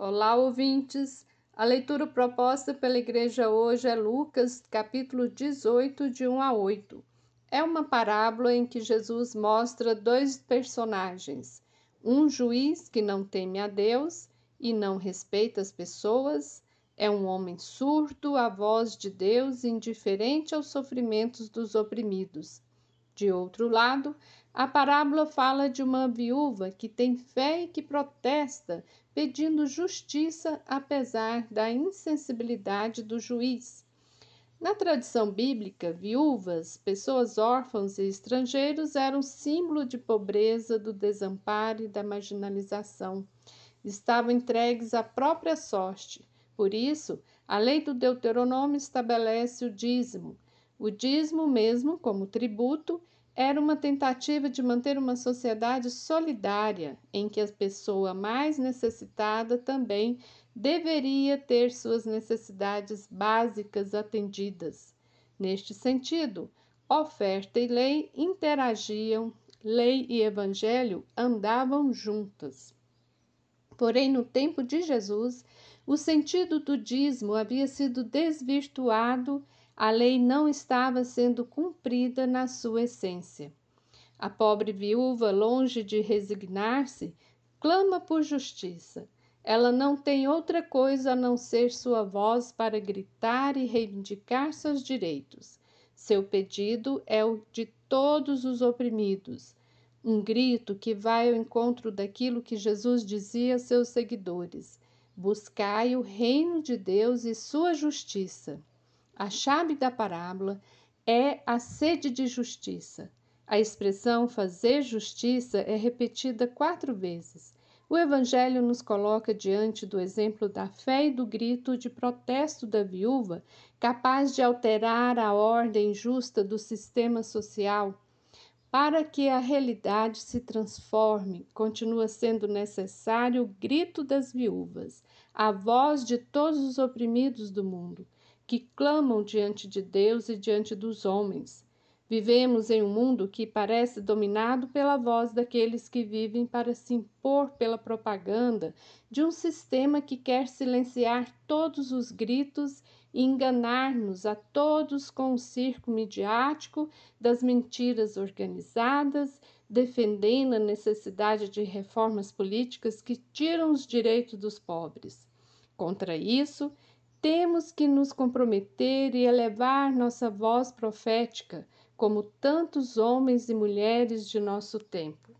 Olá, ouvintes! A leitura proposta pela igreja hoje é Lucas, capítulo 18, de 1 a 8. É uma parábola em que Jesus mostra dois personagens: um juiz que não teme a Deus e não respeita as pessoas, é um homem surdo à voz de Deus, indiferente aos sofrimentos dos oprimidos. De outro lado, a parábola fala de uma viúva que tem fé e que protesta, pedindo justiça apesar da insensibilidade do juiz. Na tradição bíblica, viúvas, pessoas órfãs e estrangeiros eram símbolo de pobreza, do desamparo e da marginalização. Estavam entregues à própria sorte. Por isso, a lei do Deuteronômio estabelece o dízimo. O dízimo, mesmo como tributo, era uma tentativa de manter uma sociedade solidária, em que a pessoa mais necessitada também deveria ter suas necessidades básicas atendidas. Neste sentido, oferta e lei interagiam, lei e evangelho andavam juntas. Porém, no tempo de Jesus, o sentido do dízimo havia sido desvirtuado a lei não estava sendo cumprida na sua essência. A pobre viúva, longe de resignar-se, clama por justiça. Ela não tem outra coisa a não ser sua voz para gritar e reivindicar seus direitos. Seu pedido é o de todos os oprimidos, um grito que vai ao encontro daquilo que Jesus dizia a seus seguidores: Buscai o reino de Deus e sua justiça. A chave da parábola é a sede de justiça. A expressão fazer justiça é repetida quatro vezes. O Evangelho nos coloca diante do exemplo da fé e do grito de protesto da viúva, capaz de alterar a ordem justa do sistema social. Para que a realidade se transforme, continua sendo necessário o grito das viúvas, a voz de todos os oprimidos do mundo que clamam diante de Deus e diante dos homens. Vivemos em um mundo que parece dominado pela voz daqueles que vivem para se impor pela propaganda de um sistema que quer silenciar todos os gritos e enganar-nos a todos com o circo midiático das mentiras organizadas, defendendo a necessidade de reformas políticas que tiram os direitos dos pobres. Contra isso, temos que nos comprometer e elevar nossa voz profética, como tantos homens e mulheres de nosso tempo.